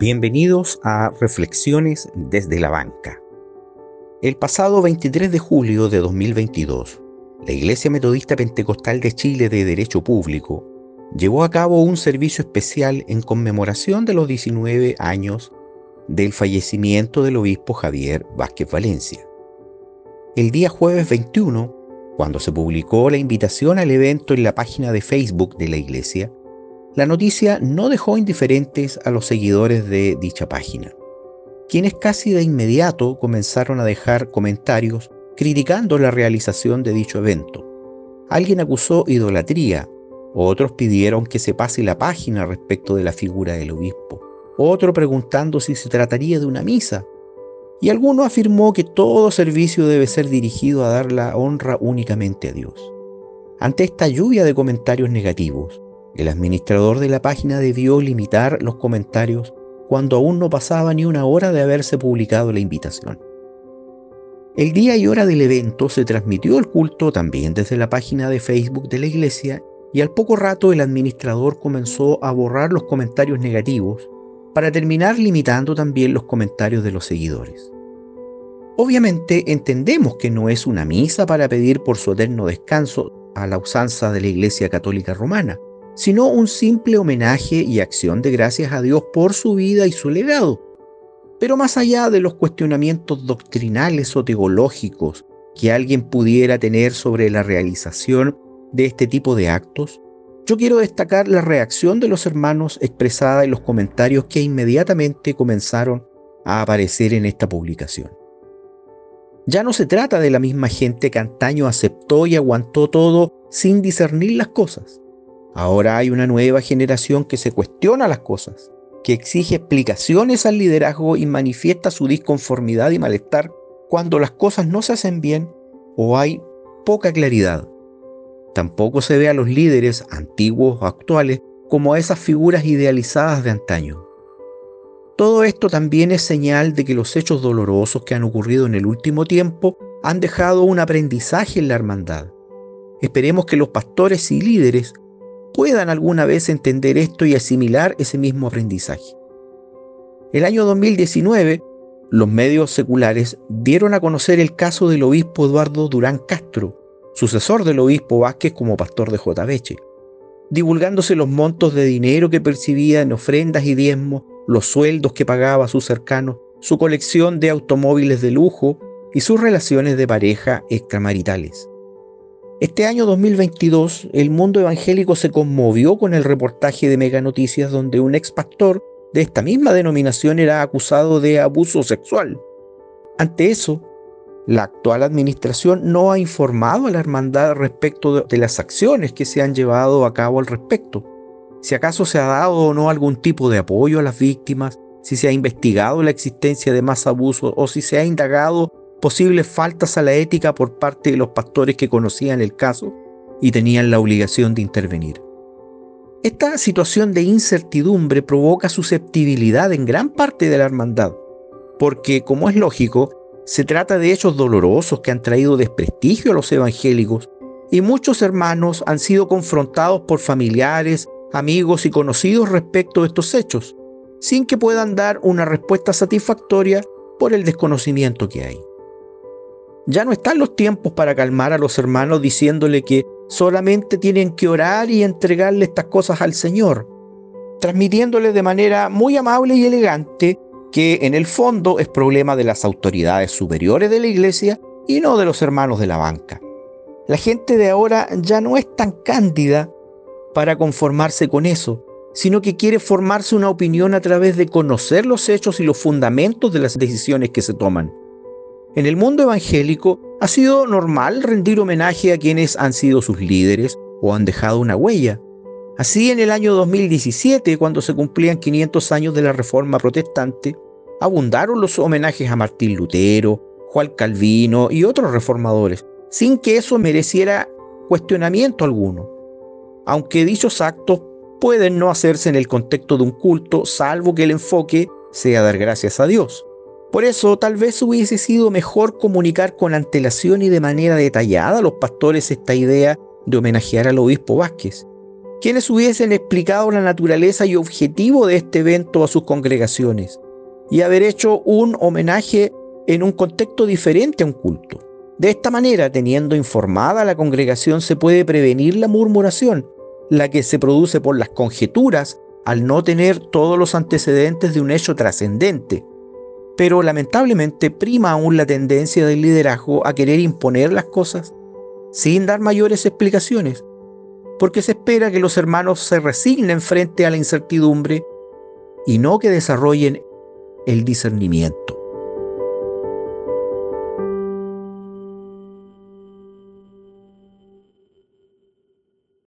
Bienvenidos a Reflexiones desde la banca. El pasado 23 de julio de 2022, la Iglesia Metodista Pentecostal de Chile de Derecho Público llevó a cabo un servicio especial en conmemoración de los 19 años del fallecimiento del obispo Javier Vázquez Valencia. El día jueves 21, cuando se publicó la invitación al evento en la página de Facebook de la Iglesia, la noticia no dejó indiferentes a los seguidores de dicha página, quienes casi de inmediato comenzaron a dejar comentarios criticando la realización de dicho evento. Alguien acusó idolatría, otros pidieron que se pase la página respecto de la figura del obispo, otro preguntando si se trataría de una misa, y alguno afirmó que todo servicio debe ser dirigido a dar la honra únicamente a Dios. Ante esta lluvia de comentarios negativos, el administrador de la página debió limitar los comentarios cuando aún no pasaba ni una hora de haberse publicado la invitación. El día y hora del evento se transmitió el culto también desde la página de Facebook de la iglesia y al poco rato el administrador comenzó a borrar los comentarios negativos para terminar limitando también los comentarios de los seguidores. Obviamente entendemos que no es una misa para pedir por su eterno descanso a la usanza de la Iglesia Católica Romana, sino un simple homenaje y acción de gracias a Dios por su vida y su legado. Pero más allá de los cuestionamientos doctrinales o teológicos que alguien pudiera tener sobre la realización de este tipo de actos, yo quiero destacar la reacción de los hermanos expresada en los comentarios que inmediatamente comenzaron a aparecer en esta publicación. Ya no se trata de la misma gente que antaño aceptó y aguantó todo sin discernir las cosas. Ahora hay una nueva generación que se cuestiona las cosas, que exige explicaciones al liderazgo y manifiesta su disconformidad y malestar cuando las cosas no se hacen bien o hay poca claridad. Tampoco se ve a los líderes antiguos o actuales como a esas figuras idealizadas de antaño. Todo esto también es señal de que los hechos dolorosos que han ocurrido en el último tiempo han dejado un aprendizaje en la hermandad. Esperemos que los pastores y líderes puedan alguna vez entender esto y asimilar ese mismo aprendizaje. El año 2019, los medios seculares dieron a conocer el caso del obispo Eduardo Durán Castro, sucesor del obispo Vázquez como pastor de J. divulgándose los montos de dinero que percibía en ofrendas y diezmos, los sueldos que pagaba a sus cercanos, su colección de automóviles de lujo y sus relaciones de pareja extramaritales. Este año 2022, el mundo evangélico se conmovió con el reportaje de Mega Noticias donde un ex pastor de esta misma denominación era acusado de abuso sexual. Ante eso, la actual administración no ha informado a la hermandad respecto de, las acciones que se han llevado a cabo al respecto. Si acaso se ha dado o no algún tipo de apoyo a las víctimas, si se ha investigado la existencia de más abusos o si se ha indagado posibles faltas a la ética por parte de los pastores que conocían el caso y tenían la obligación de intervenir. Esta situación de incertidumbre provoca susceptibilidad en gran parte de la hermandad, porque, como es lógico, se trata de hechos dolorosos que han traído desprestigio a los evangélicos y muchos hermanos han sido confrontados por familiares, amigos y conocidos respecto de estos hechos, sin que puedan dar una respuesta satisfactoria por el desconocimiento que hay. Ya no están los tiempos para calmar a los hermanos diciéndole que solamente tienen que orar y entregarle estas cosas al Señor, transmitiéndole de manera muy amable y elegante que en el fondo es problema de las autoridades superiores de la iglesia y no de los hermanos de la banca. La gente de ahora ya no es tan cándida para conformarse con eso, sino que quiere formarse una opinión a través de conocer los hechos y los fundamentos de las decisiones que se toman. En el mundo evangélico ha sido normal rendir homenaje a quienes han sido sus líderes o han dejado una huella. Así en el año 2017, cuando se cumplían 500 años de la Reforma Protestante, abundaron los homenajes a Martín Lutero, Juan Calvino y otros reformadores, sin que eso mereciera cuestionamiento alguno. Aunque dichos actos pueden no hacerse en el contexto de un culto, salvo que el enfoque sea dar gracias a Dios. Por eso tal vez hubiese sido mejor comunicar con antelación y de manera detallada a los pastores esta idea de homenajear al obispo Vázquez. quienes hubiesen explicado la naturaleza y objetivo de este evento a sus congregaciones y haber hecho un homenaje en un contexto diferente a un culto. De esta manera, teniendo informada a la congregación, se puede prevenir la murmuración, la que se produce por las conjeturas al no tener todos los antecedentes de un hecho trascendente. Pero lamentablemente prima aún la tendencia del liderazgo a querer imponer las cosas sin dar mayores explicaciones, porque se espera que los hermanos se resignen frente a la incertidumbre y no que desarrollen el discernimiento.